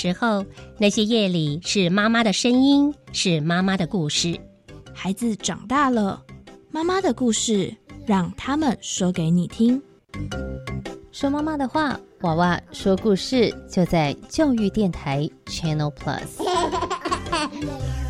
时候，那些夜里是妈妈的声音，是妈妈的故事。孩子长大了，妈妈的故事让他们说给你听。说妈妈的话，娃娃说故事，就在教育电台 Channel Plus。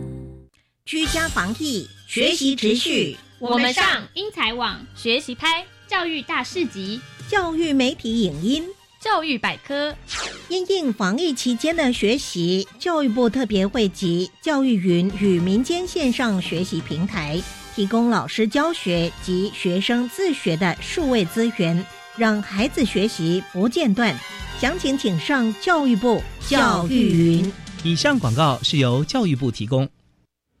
居家防疫，学习持续。我们上英才网学习拍教育大市集、教育媒体影音、教育百科。因应防疫期间的学习，教育部特别汇集教育云与民间线上学习平台，提供老师教学及学生自学的数位资源，让孩子学习不间断。详情请上教育部教育云。以上广告是由教育部提供。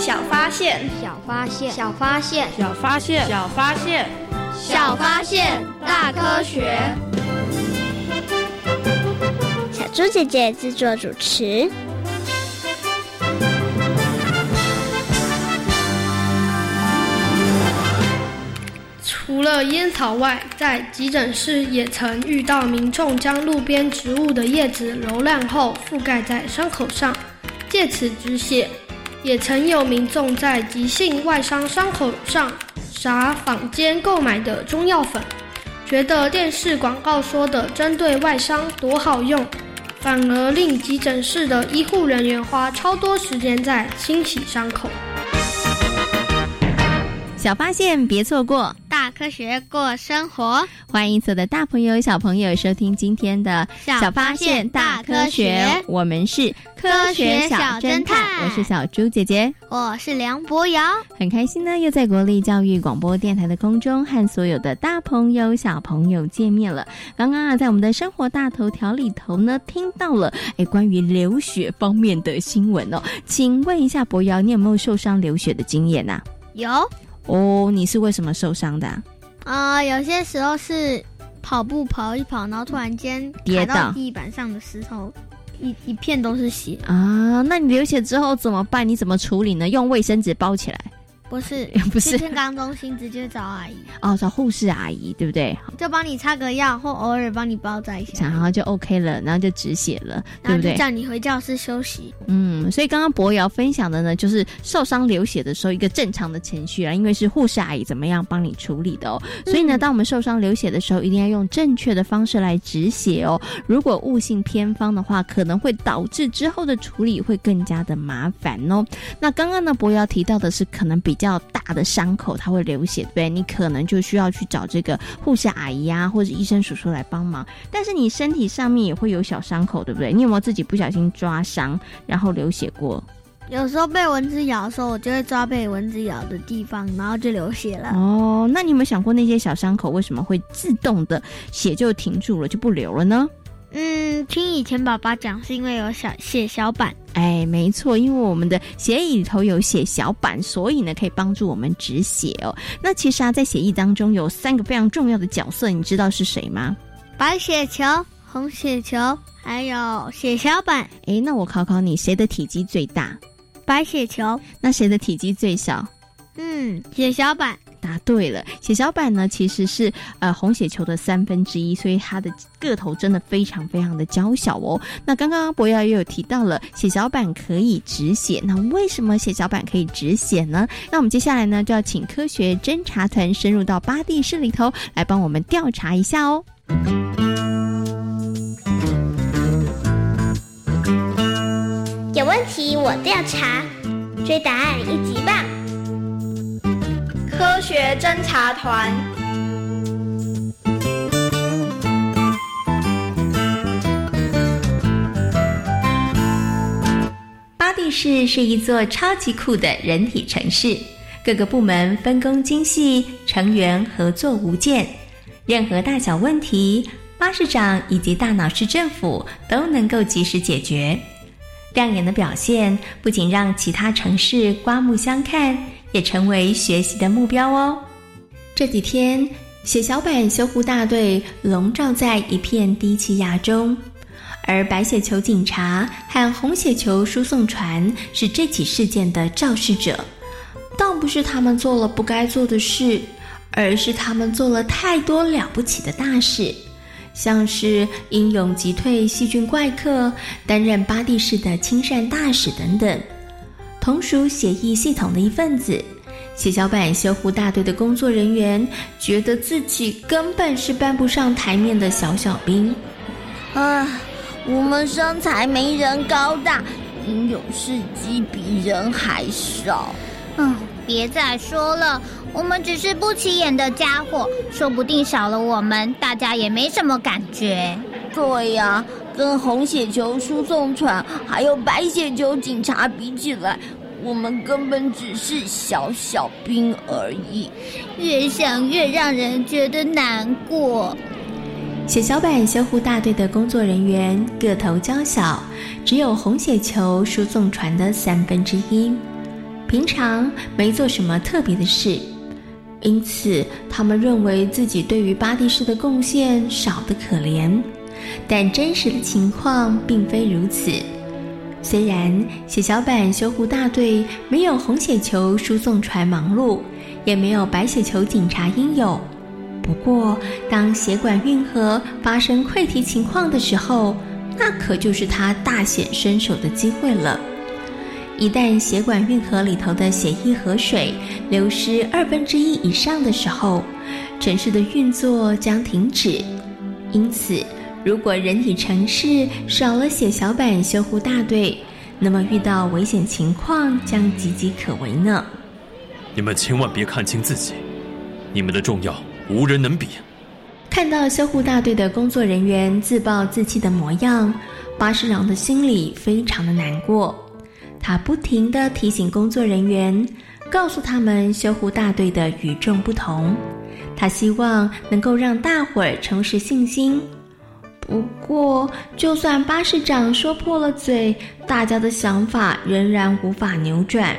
小发现，小发现，小发现，小发现，小发现，小发现，大科学。小猪姐姐制作主持。除了烟草外，在急诊室也曾遇到民众将路边植物的叶子揉烂后覆盖在伤口上，借此止血。也曾有民众在急性外伤伤口上撒坊间购买的中药粉，觉得电视广告说的针对外伤多好用，反而令急诊室的医护人员花超多时间在清洗伤口。小发现，别错过。大科学过生活，欢迎所有的大朋友、小朋友收听今天的小发现大科学。我们是科学小侦探，我是小猪姐姐，我是梁博瑶，很开心呢，又在国立教育广播电台的空中和所有的大朋友、小朋友见面了。刚刚啊，在我们的生活大头条里头呢，听到了哎关于流血方面的新闻哦，请问一下博瑶，你有没有受伤流血的经验呐？有。哦，你是为什么受伤的？啊，有些时候是跑步跑一跑，然后突然间跌到地板上的石头，一一片都是血啊！那你流血之后怎么办？你怎么处理呢？用卫生纸包起来。不是，不是，健康中心直接找阿姨哦，找护士阿姨，对不对？就帮你擦个药，或偶尔帮你包扎一下，然后就 OK 了，然后就止血了，对不对？叫你回教室休息。嗯，所以刚刚博瑶分享的呢，就是受伤流血的时候一个正常的程序啊，因为是护士阿姨怎么样帮你处理的哦。所以呢，当我们受伤流血的时候，一定要用正确的方式来止血哦。如果悟性偏方的话，可能会导致之后的处理会更加的麻烦哦。那刚刚呢，博瑶提到的是可能比较大的伤。口它会流血，对你可能就需要去找这个护士阿姨啊，或者医生叔叔来帮忙。但是你身体上面也会有小伤口，对不对？你有没有自己不小心抓伤，然后流血过？有时候被蚊子咬的时候，我就会抓被蚊子咬的地方，然后就流血了。哦，那你有没有想过那些小伤口为什么会自动的血就停住了，就不流了呢？嗯，听以前爸爸讲，是因为有小血小板。哎，没错，因为我们的血液里头有血小板，所以呢可以帮助我们止血哦。那其实啊，在血液当中有三个非常重要的角色，你知道是谁吗？白血球、红血球，还有血小板。哎，那我考考你，谁的体积最大？白血球。那谁的体积最小？嗯，血小板。答对了，血小板呢其实是呃红血球的三分之一，所以它的个头真的非常非常的娇小哦。那刚刚博瑶也有提到了血小板可以止血，那为什么血小板可以止血呢？那我们接下来呢就要请科学侦查团深入到巴蒂市里头来帮我们调查一下哦。有问题我调查，追答案一级棒。科学侦察团。巴蒂市是一座超级酷的人体城市，各个部门分工精细，成员合作无间。任何大小问题，巴士长以及大脑市政府都能够及时解决。亮眼的表现不仅让其他城市刮目相看，也成为学习的目标哦。这几天，血小板修护大队笼罩在一片低气压中，而白血球警察和红血球输送船是这起事件的肇事者。倒不是他们做了不该做的事，而是他们做了太多了不起的大事。像是英勇击退细菌怪客、担任巴蒂市的亲善大使等等，同属血液系统的一份子。血小板修护大队的工作人员觉得自己根本是搬不上台面的小小兵。啊，我们身材没人高大，英勇事迹比人还少。嗯，别再说了。我们只是不起眼的家伙，说不定少了我们，大家也没什么感觉。对呀，跟红血球输送船还有白血球警察比起来，我们根本只是小小兵而已。越想越让人觉得难过。血小板修护大队的工作人员个头娇小，只有红血球输送船的三分之一，平常没做什么特别的事。因此，他们认为自己对于巴蒂市的贡献少得可怜，但真实的情况并非如此。虽然血小板修护大队没有红血球输送船忙碌，也没有白血球警察应有，不过当血管运河发生溃堤情况的时候，那可就是他大显身手的机会了。一旦血管运河里头的血液和水流失二分之一以上的时候，城市的运作将停止。因此，如果人体城市少了血小板修护大队，那么遇到危险情况将岌岌可危呢。你们千万别看清自己，你们的重要无人能比。看到修护大队的工作人员自暴自弃的模样，巴士长的心里非常的难过。他不停地提醒工作人员，告诉他们修护大队的与众不同。他希望能够让大伙儿重拾信心。不过，就算巴士长说破了嘴，大家的想法仍然无法扭转。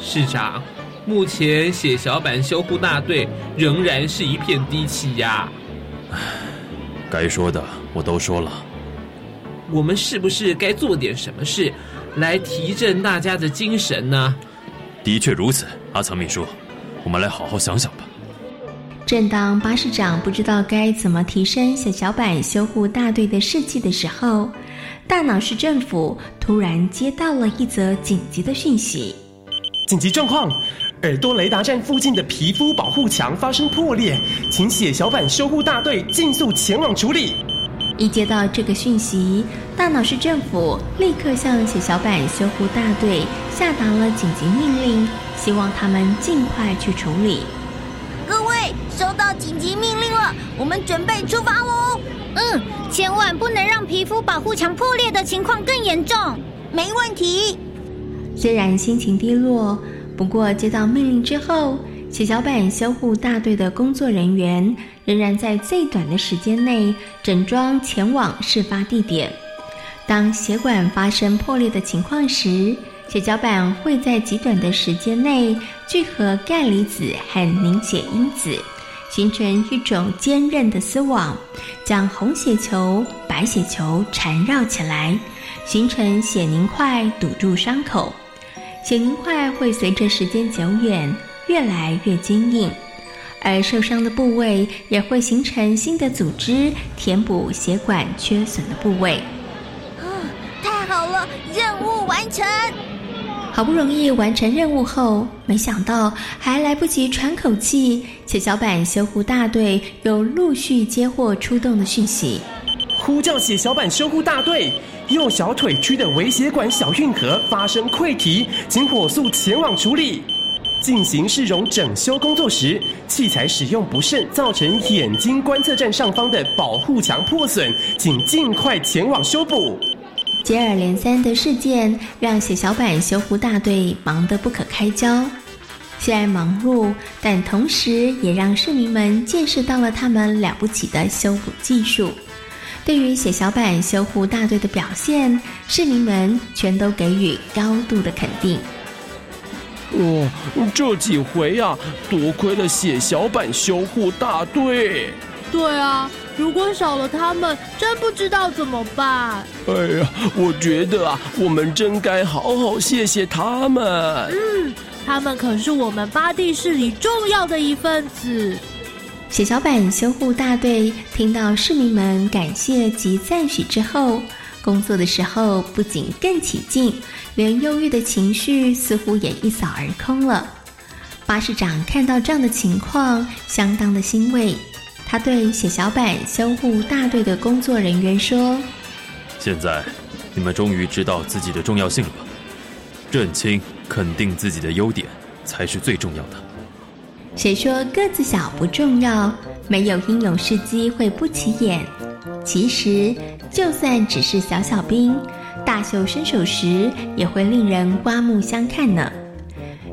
市长，目前血小板修护大队仍然是一片低气压。该说的我都说了。我们是不是该做点什么事？来提振大家的精神呢？的确如此，阿藏秘书，我们来好好想想吧。正当巴士长不知道该怎么提升血小板修护大队的士气的时候，大脑市政府突然接到了一则紧急的讯息：紧急状况，耳朵雷达站附近的皮肤保护墙发生破裂，请血小板修护大队尽速前往处理。一接到这个讯息，大脑市政府立刻向血小板修护大队下达了紧急命令，希望他们尽快去处理。收到紧急命令了，我们准备出发喽！嗯，千万不能让皮肤保护墙破裂的情况更严重。没问题。虽然心情低落，不过接到命令之后，血小板修护大队的工作人员仍然在最短的时间内整装前往事发地点。当血管发生破裂的情况时，血小板会在极短的时间内聚合钙离子和凝血因子，形成一种坚韧的丝网，将红血球、白血球缠绕起来，形成血凝块，堵住伤口。血凝块会随着时间久远越来越坚硬，而受伤的部位也会形成新的组织，填补血管缺损的部位。啊，太好了，任务完成！好不容易完成任务后，没想到还来不及喘口气，血小板修护大队又陆续接获出动的讯息，呼叫血小板修护大队。右小腿区的微血管小运河发生溃堤，请火速前往处理。进行市容整修工作时，器材使用不慎，造成眼睛观测站上方的保护墙破损，请尽快前往修补。接二连三的事件让血小板修复大队忙得不可开交。虽然忙碌，但同时也让市民们见识到了他们了不起的修补技术。对于血小板修护大队的表现，市民们全都给予高度的肯定。哦，这几回啊，多亏了血小板修护大队。对啊，如果少了他们，真不知道怎么办。哎呀，我觉得啊，我们真该好好谢谢他们。嗯，他们可是我们巴蒂市里重要的一份子。血小板修护大队听到市民们感谢及赞许之后，工作的时候不仅更起劲，连忧郁的情绪似乎也一扫而空了。巴士长看到这样的情况，相当的欣慰。他对血小板修护大队的工作人员说：“现在，你们终于知道自己的重要性了吧？认清、肯定自己的优点，才是最重要的。”谁说个子小不重要？没有英勇事迹会不起眼。其实，就算只是小小兵，大秀身手时也会令人刮目相看呢。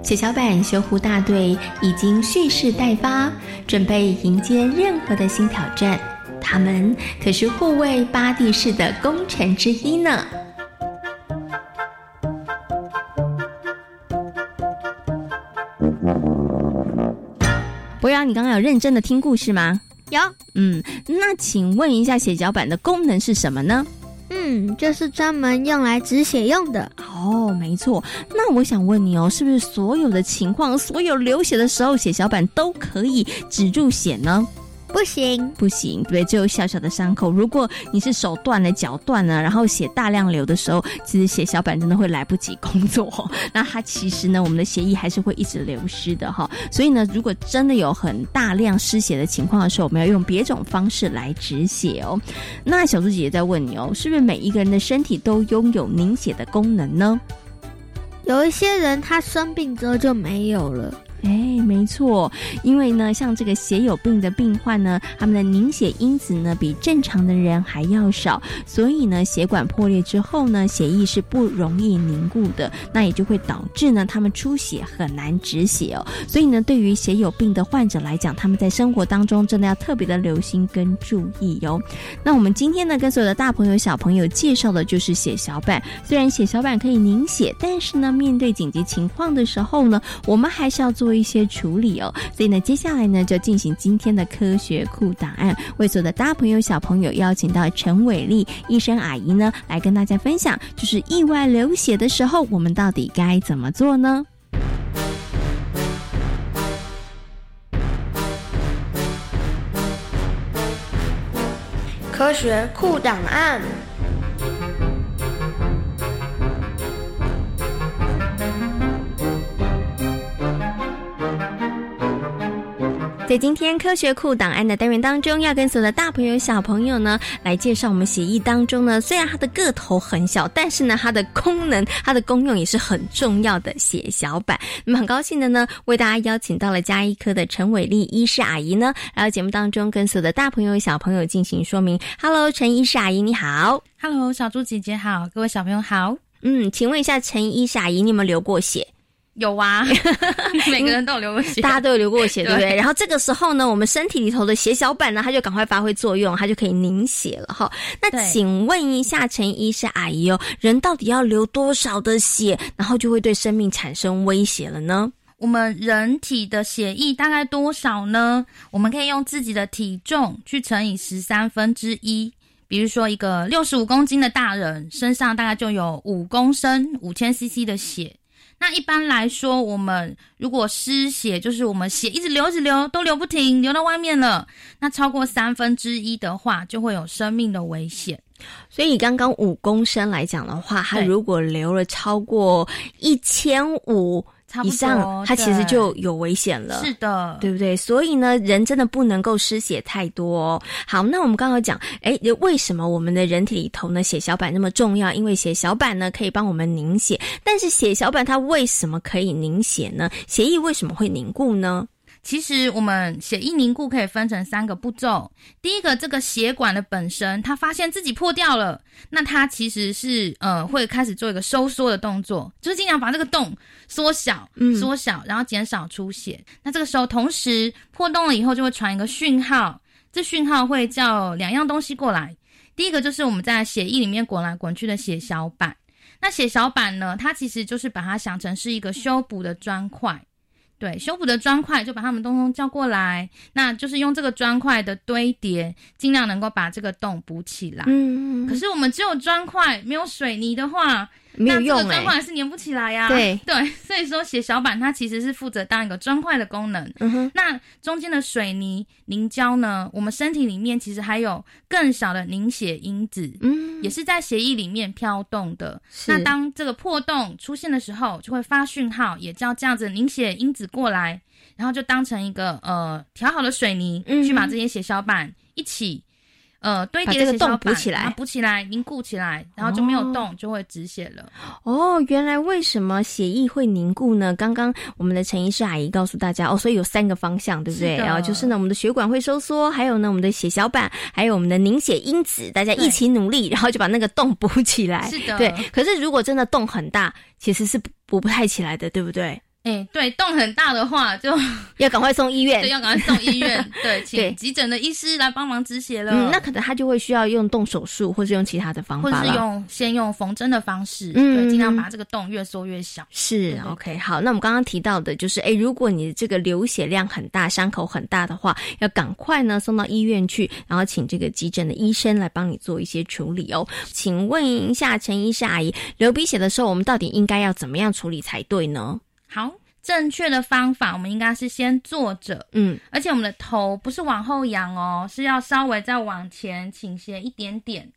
血小板修护大队已经蓄势待发，准备迎接任何的新挑战。他们可是护卫巴蒂市的功臣之一呢。博洋，你刚刚有认真的听故事吗？有。嗯，那请问一下，血小板的功能是什么呢？嗯，这是专门用来止血用的。哦，没错。那我想问你哦，是不是所有的情况，所有流血的时候，血小板都可以止住血呢？不行，不行，对，只有小小的伤口。如果你是手断了、脚断了，然后血大量流的时候，其实血小板真的会来不及工作。那它其实呢，我们的血液还是会一直流失的哈。所以呢，如果真的有很大量失血的情况的时候，我们要用别种方式来止血哦。那小猪姐姐在问你哦，是不是每一个人的身体都拥有凝血的功能呢？有一些人他生病之后就没有了。哎，没错，因为呢，像这个血友病的病患呢，他们的凝血因子呢比正常的人还要少，所以呢，血管破裂之后呢，血液是不容易凝固的，那也就会导致呢，他们出血很难止血哦。所以呢，对于血友病的患者来讲，他们在生活当中真的要特别的留心跟注意哟。那我们今天呢，跟所有的大朋友小朋友介绍的就是血小板。虽然血小板可以凝血，但是呢，面对紧急情况的时候呢，我们还是要做。一些处理哦，所以呢，接下来呢就进行今天的科学库档案，为所有的大朋友小朋友邀请到陈伟丽医生阿姨呢来跟大家分享，就是意外流血的时候，我们到底该怎么做呢？科学库档案。在今天科学库档案的单元当中，要跟所有的大朋友小朋友呢来介绍我们血液当中呢，虽然它的个头很小，但是呢它的功能、它的功用也是很重要的血小板。那么很高兴的呢，为大家邀请到了加医科的陈伟丽医师阿姨呢，来到节目当中跟所有的大朋友小朋友进行说明。Hello，陈医师阿姨你好。Hello，小猪姐姐好，各位小朋友好。嗯，请问一下陈医师阿姨，你有没有流过血？有啊，每个人都有流过血，大家都有流过血，对不对？然后这个时候呢，我们身体里头的血小板呢，它就赶快发挥作用，它就可以凝血了哈。那请问一下陈医师阿姨哦，人到底要流多少的血，然后就会对生命产生威胁了呢？我们人体的血液大概多少呢？我们可以用自己的体重去乘以十三分之一。比如说，一个六十五公斤的大人身上大概就有五公升五千 CC 的血。那一般来说，我们如果失血，就是我们血一直流，一直流，都流不停，流到外面了。那超过三分之一的话，就会有生命的危险。所以刚刚五公升来讲的话，它如果流了超过一千五以上，它其实就有危险了。是的，对不对？所以呢，人真的不能够失血太多哦。好，那我们刚刚讲，哎，为什么我们的人体里头呢，血小板那么重要？因为血小板呢可以帮我们凝血，但是血小板它为什么可以凝血呢？血液为什么会凝固呢？其实我们血液凝固可以分成三个步骤。第一个，这个血管的本身，它发现自己破掉了，那它其实是呃会开始做一个收缩的动作，就是尽量把这个洞缩小，嗯缩小，然后减少出血。那这个时候，同时破洞了以后，就会传一个讯号，这讯号会叫两样东西过来。第一个就是我们在血液里面滚来滚去的血小板，那血小板呢，它其实就是把它想成是一个修补的砖块。对，修补的砖块就把它们通通叫过来，那就是用这个砖块的堆叠，尽量能够把这个洞补起来。嗯，可是我们只有砖块，没有水泥的话，没有用那这个砖欸块是粘不起来呀、对 对，所以说血小板它其实是负责当一个砖块的功能。嗯哼，那中间的水泥凝胶呢，我们身体里面其实还有更小的凝血因子，嗯，也是在血液里面飘动的。是那当这个破洞出现的时候，就会发讯号，也叫这样子凝血因子过来，然后就当成一个呃调好的水泥，嗯去把这些血小板一起。呃，堆叠的血小板补起来补起来，凝固起来，然后就没有洞，就会止血了。哦，原来为什么血液会凝固呢？刚刚我们的陈医师阿姨告诉大家哦，所以有三个方向，对不对？然后就是呢，我们的血管会收缩，还有呢，我们的血小板，还有我们的凝血因子，大家一起努力，然后就把那个洞补起来。是的对。可是如果真的洞很大，其实是补补不太起来的，对不对？哎，对，洞很大的话，就 要赶快送医院，对，要赶快送医院，对，请急诊的医师来帮忙止血了。嗯，那可能他就会需要用动手术，或是用其他的方法或者是。用先用缝针的方式，嗯对，尽量把这个洞越缩越小。是 OK，好，那我们刚刚提到的就是，哎，如果你这个流血量很大、伤口很大的话，要赶快呢送到医院去，然后请这个急诊的医生来帮你做一些处理哦。请问一下陈医师阿姨，流鼻血的时候，我们到底应该要怎么样处理才对呢？好，正确的方法，我们应该是先坐着，嗯，而且我们的头不是往后仰哦，是要稍微再往前倾斜一点点。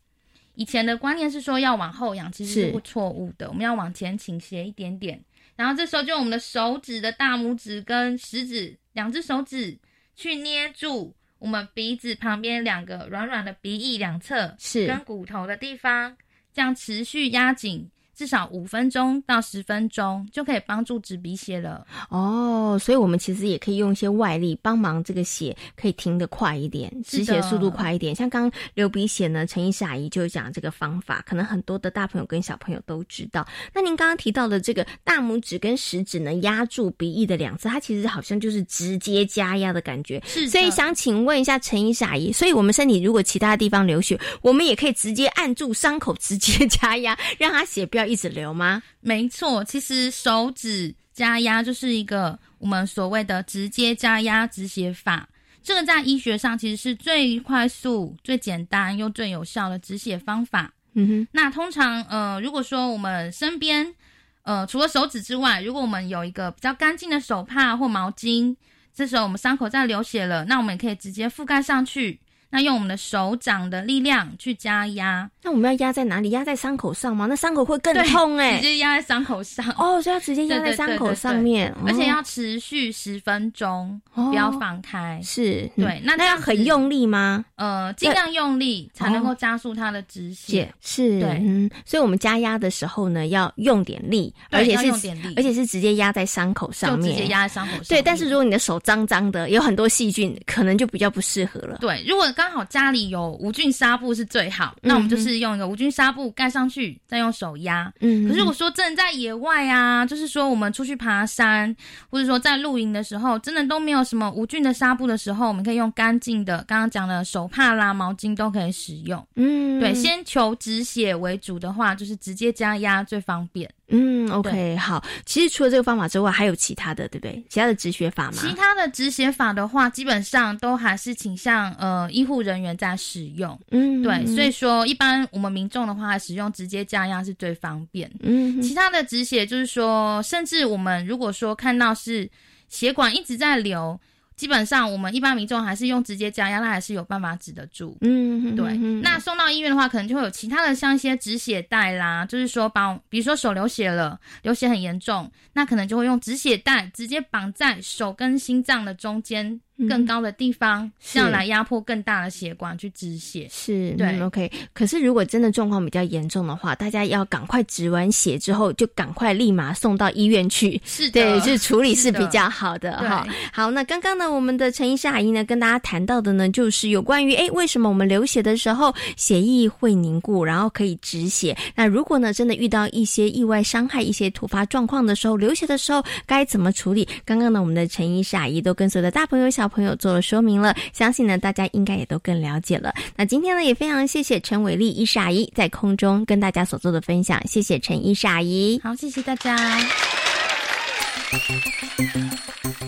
以前的观念是说要往后仰，其实是是不错误的，我们要往前倾斜一点点。然后这时候就用我们的手指的大拇指跟食指两只手指去捏住我们鼻子旁边两个软软的鼻翼两侧，是跟骨头的地方，这样持续压紧。至少五分钟到十分钟就可以帮助止鼻血了。哦，所以我们其实也可以用一些外力帮忙，这个血可以停得快一点，止血速度快一点。像刚刚流鼻血呢，陈医师阿姨就讲这个方法，可能很多的大朋友跟小朋友都知道。那您刚刚提到的这个大拇指跟食指呢，压住鼻翼的两侧，它其实好像就是直接加压的感觉。是所以想请问一下陈医师阿姨，所以我们身体如果其他地方流血，我们也可以直接按住伤口，直接 加压，让它血不要一直流吗？没错，其实手指加压就是一个我们所谓的直接加压止血法。这个在医学上其实是最快速、最简单又最有效的止血方法。嗯哼，那通常呃，如果说我们身边呃除了手指之外，如果我们有一个比较干净的手帕或毛巾，这时候我们伤口在流血了，那我们也可以直接覆盖上去。那用我们的手掌的力量去加压，那我们要压在哪里？压在伤口上吗？那伤口会更痛哎、直接压在伤口上。哦，所以要直接压在伤口上面，而且哦要持续十分钟，哦不要放开。是嗯对，那那要很用力吗？呃，尽量用力才能够加速它的止血血。是，对嗯，所以我们加压的时候呢，要用点力，而且是而且是直接压在伤口上面，就直接压在伤口上面对，但是如果你的手脏脏的，有很多细菌，可能就比较不适合了。对，如果刚好家里有无菌纱布是最好，那我们就是用一个无菌纱布盖上去，再用手压。嗯可是我说真的在野外啊，就是说我们出去爬山，或者说在露营的时候，真的都没有什么无菌的纱布的时候，我们可以用干净的，刚刚讲的手帕啦、毛巾都可以使用。嗯对，先求止血为主的话，就是直接加压最方便。嗯，OK，好。其实除了这个方法之外，还有其他的，对不对？其他的止血法吗？其他的止血法的话，基本上都还是倾向呃医护人员在使用。嗯，对，所以说一般我们民众的话，使用直接加压是最方便。嗯，其他的止血就是说，甚至我们如果说看到是血管一直在流。基本上，我们一般民众还是用直接加压，那还是有办法止得住。嗯，对。那送到医院的话，可能就会有其他的，像一些止血带啦，就是说绑，比如说手流血了，流血很严重，那可能就会用止血带直接绑在手跟心脏的中间更高的地方，这样来压迫更大的血管去止血。是，对、嗯、，OK。可是如果真的状况比较严重的话，大家要赶快止完血之后，就赶快立马送到医院去。是的，对，就是处理是比较好的哈。好，那刚刚呢？我们的陈医师阿姨呢，跟大家谈到的呢，就是有关于哎，为什么我们流血的时候血液会凝固，然后可以止血？那如果呢，真的遇到一些意外伤害、一些突发状况的时候，流血的时候该怎么处理？刚刚呢，我们的陈医师阿姨都跟所有的大朋友、小朋友做了说明了，相信呢，大家应该也都更了解了。那今天呢，也非常谢谢陈伟丽医师阿姨在空中跟大家所做的分享，谢谢陈医师阿姨。好，谢谢大家。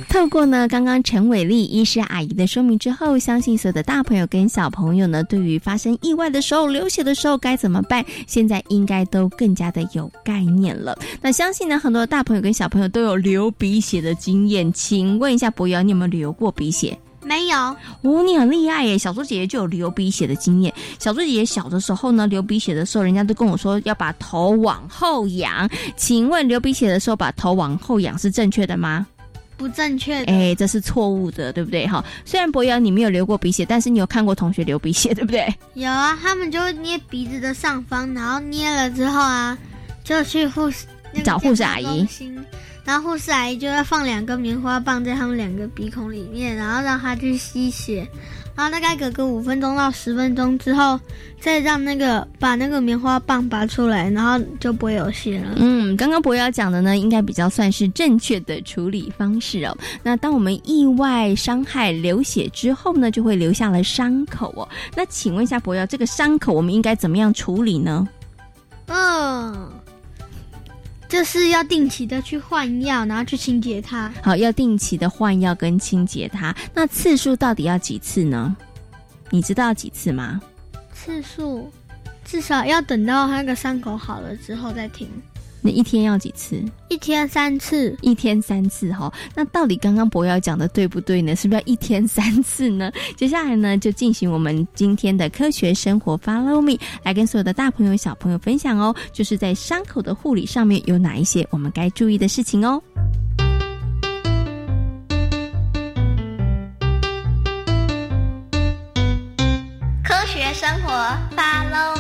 透过呢刚刚陈伟丽医师阿姨的说明之后，相信所有的大朋友跟小朋友呢，对于发生意外的时候、流血的时候该怎么办，现在应该都更加的有概念了。那相信呢，很多大朋友跟小朋友都有流鼻血的经验，请问一下博瑶，你有没有流过鼻血？没有，哦，你很厉害耶！小猪姐姐就有流鼻血的经验。小猪姐姐小的时候呢，流鼻血的时候，人家都跟我说要把头往后仰。请问流鼻血的时候把头往后仰是正确的吗？不正确的，哎，这是错误的，对不对？哈，虽然博瑶你没有流过鼻血，但是你有看过同学流鼻血，对不对？有啊，他们就捏鼻子的上方，然后捏了之后啊，就去护士、那个、找护士阿姨。然后护士阿姨就要放两根棉花棒在他们两个鼻孔里面，然后让他去吸血，然后大概隔个五分钟到十分钟之后，再让那个把那个棉花棒拔出来，然后就不会有血了。嗯，刚刚博瑶讲的呢，应该比较算是正确的处理方式哦。那当我们意外伤害流血之后呢，就会留下了伤口哦。那请问一下博瑶，这个伤口我们应该怎么样处理呢？嗯。就是要定期的去换药，然后去清洁它。好，要定期的换药跟清洁它。那次数到底要几次呢？你知道几次吗？次数至少要等到那个伤口好了之后再停。那一天要几次？一天三次。一天三次哈。那到底刚刚博瑶讲的对不对呢？是不是要一天三次呢？接下来呢，就进行我们今天的科学生活 Follow Me，来跟所有的大朋友小朋友分享哦，就是在伤口的护理上面有哪一些我们该注意的事情哦。科学生活 Follow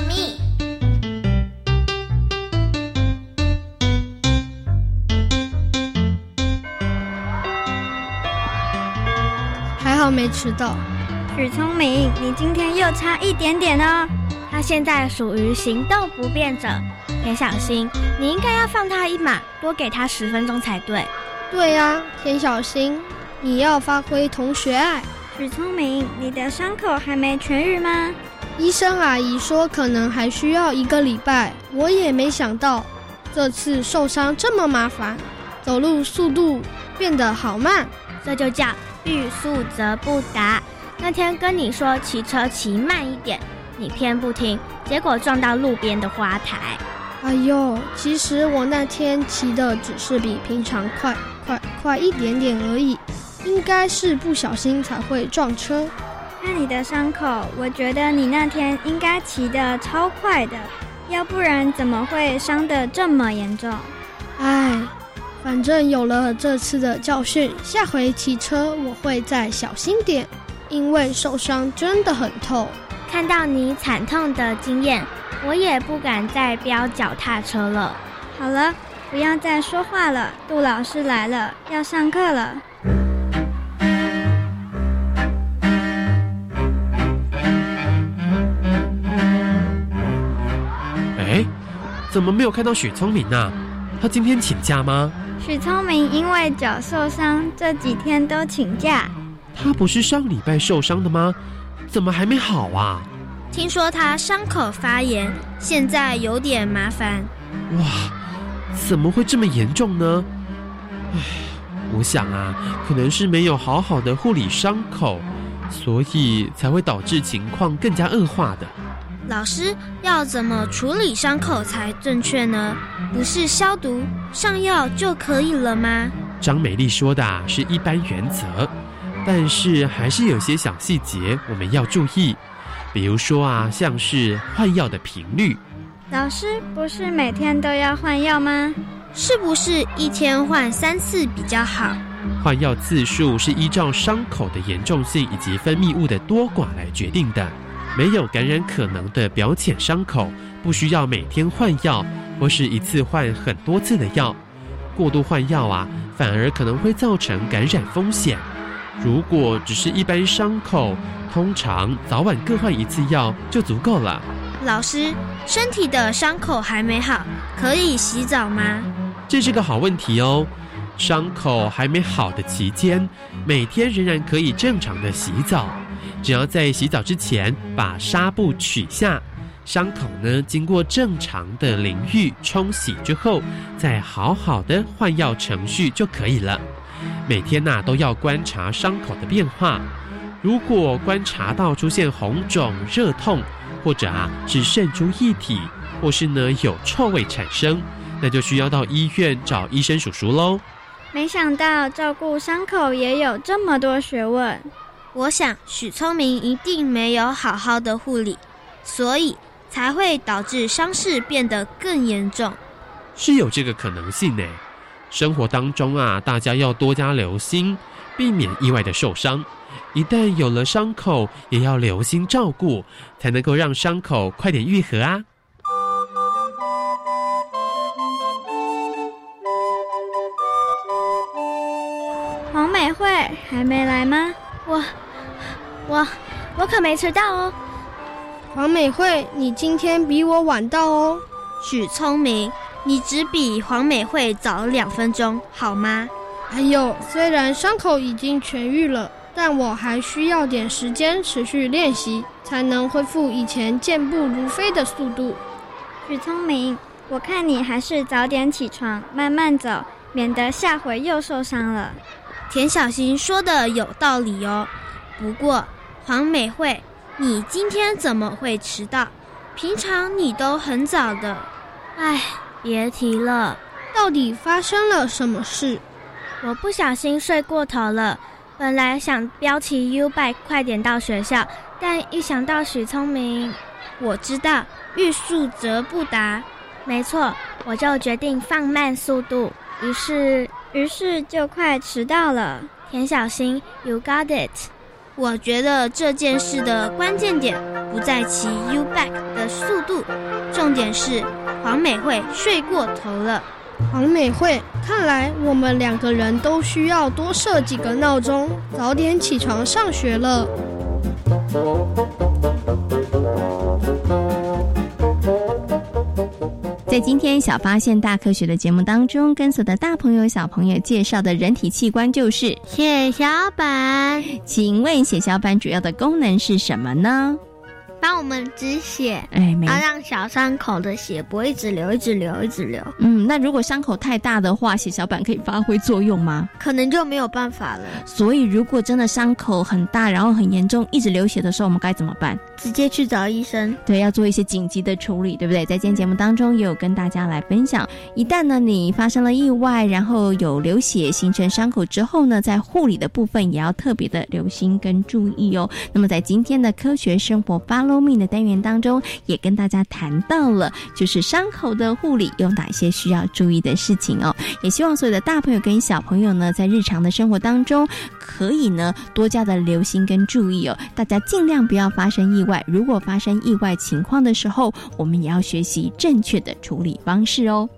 好没迟到。许聪明，你今天又差一点点哦。他现在属于行动不便者，田小新，你应该要放他一马，多给他十分钟才对。对呀、啊，田小新，你要发挥同学爱。许聪明，你的伤口还没痊愈吗？医生阿姨说可能还需要一个礼拜。我也没想到，这次受伤这么麻烦，走路速度变得好慢。这就叫欲速则不达。那天跟你说骑车骑慢一点，你偏不听，结果撞到路边的花台。哎呦，其实我那天骑的只是比平常快快快一点点而已，应该是不小心才会撞车。看你的伤口，我觉得你那天应该骑的超快的，要不然怎么会伤得这么严重？唉。反正有了这次的教训，下回骑车我会再小心点，因为受伤真的很痛，看到你惨痛的经验，我也不敢再飙脚踏车了。好了，不要再说话了，杜老师来了，要上课了。哎，怎么没有看到许聪明呢？他今天请假吗？许聪明因为脚受伤，这几天都请假。他不是上礼拜受伤的吗？怎么还没好啊？听说他伤口发炎，现在有点麻烦。哇，怎么会这么严重呢？唉，我想啊，可能是没有好好的护理伤口，所以才会导致情况更加恶化的。老师要怎么处理伤口才正确呢？不是消毒、上药就可以了吗？张美丽说的是一般原则，但是还是有些小细节我们要注意，比如说啊，像是换药的频率。老师不是每天都要换药吗？是不是一天换三次比较好？换药次数是依照伤口的严重性以及分泌物的多寡来决定的。没有感染可能的表浅伤口，不需要每天换药，或是一次换很多次的药。过度换药啊，反而可能会造成感染风险。如果只是一般伤口，通常早晚各换一次药就足够了。老师，身体的伤口还没好，可以洗澡吗？这是个好问题哦。伤口还没好的期间，每天仍然可以正常的洗澡。只要在洗澡之前把纱布取下，伤口呢经过正常的淋浴冲洗之后，再好好的换药程序就可以了。每天呐都要观察伤口的变化，如果观察到出现红肿、热痛，或者啊是渗出液体，或是呢有臭味产生，那就需要到医院找医生叔叔喽。没想到照顾伤口也有这么多学问。我想许聪明一定没有好好的护理，所以才会导致伤势变得更严重。是有这个可能性呢。生活当中啊，大家要多加留心，避免意外的受伤。一旦有了伤口，也要留心照顾，才能够让伤口快点愈合啊。黄美惠还没来吗？我。我我可没迟到哦，黄美惠，你今天比我晚到哦。许聪明，你只比黄美惠早两分钟，好吗？哎呦，虽然伤口已经痊愈了，但我还需要点时间持续练习，才能恢复以前健步如飞的速度。许聪明，我看你还是早点起床，慢慢走，免得下回又受伤了。田小新说的有道理哦，不过。黄美惠，你今天怎么会迟到？平常你都很早的。唉，别提了，到底发生了什么事？我不小心睡过头了，本来想标骑 U bike 快点到学校，但一想到许聪明，我知道欲速则不达。没错，我就决定放慢速度，于是，于是就快迟到了。田小新，You got it。我觉得这件事的关键点不在骑 U back 的速度，重点是黄美惠睡过头了。黄美惠，看来我们两个人都需要多设几个闹钟，早点起床上学了。在今天小发现大科学的节目当中，跟所有的大朋友小朋友介绍的人体器官就是血小板。请问血小板主要的功能是什么呢？帮我们止血，哎，然后让小伤口的血不会一直流，一直流，一直流。嗯，那如果伤口太大的话，血小板可以发挥作用吗？可能就没有办法了。所以，如果真的伤口很大，然后很严重，一直流血的时候，我们该怎么办？直接去找医生。对，要做一些紧急的处理，对不对？在今天节目当中，也有跟大家来分享，一旦呢你发生了意外，然后有流血形成伤口之后呢，在护理的部分也要特别的留心跟注意哦。那么，在今天的科学生活 Follow Me 的单元当中，也跟大家谈到了，就是伤口的护理有哪些需要注意的事情哦。也希望所有的大朋友跟小朋友呢，在日常的生活当中，可以呢多加的留心跟注意哦。大家尽量不要发生意外，如果发生意外情况的时候，我们也要学习正确的处理方式哦。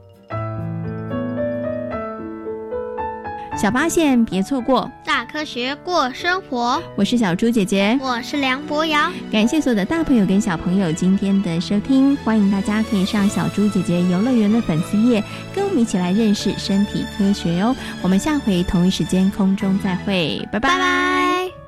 小发现别错过，大科学过生活。我是小猪姐姐，我是梁博瑶。感谢所有的大朋友跟小朋友今天的收听，欢迎大家可以上小猪姐姐游乐园的粉丝页，跟我们一起来认识身体科学哦。我们下回同一时间空中再会，拜拜。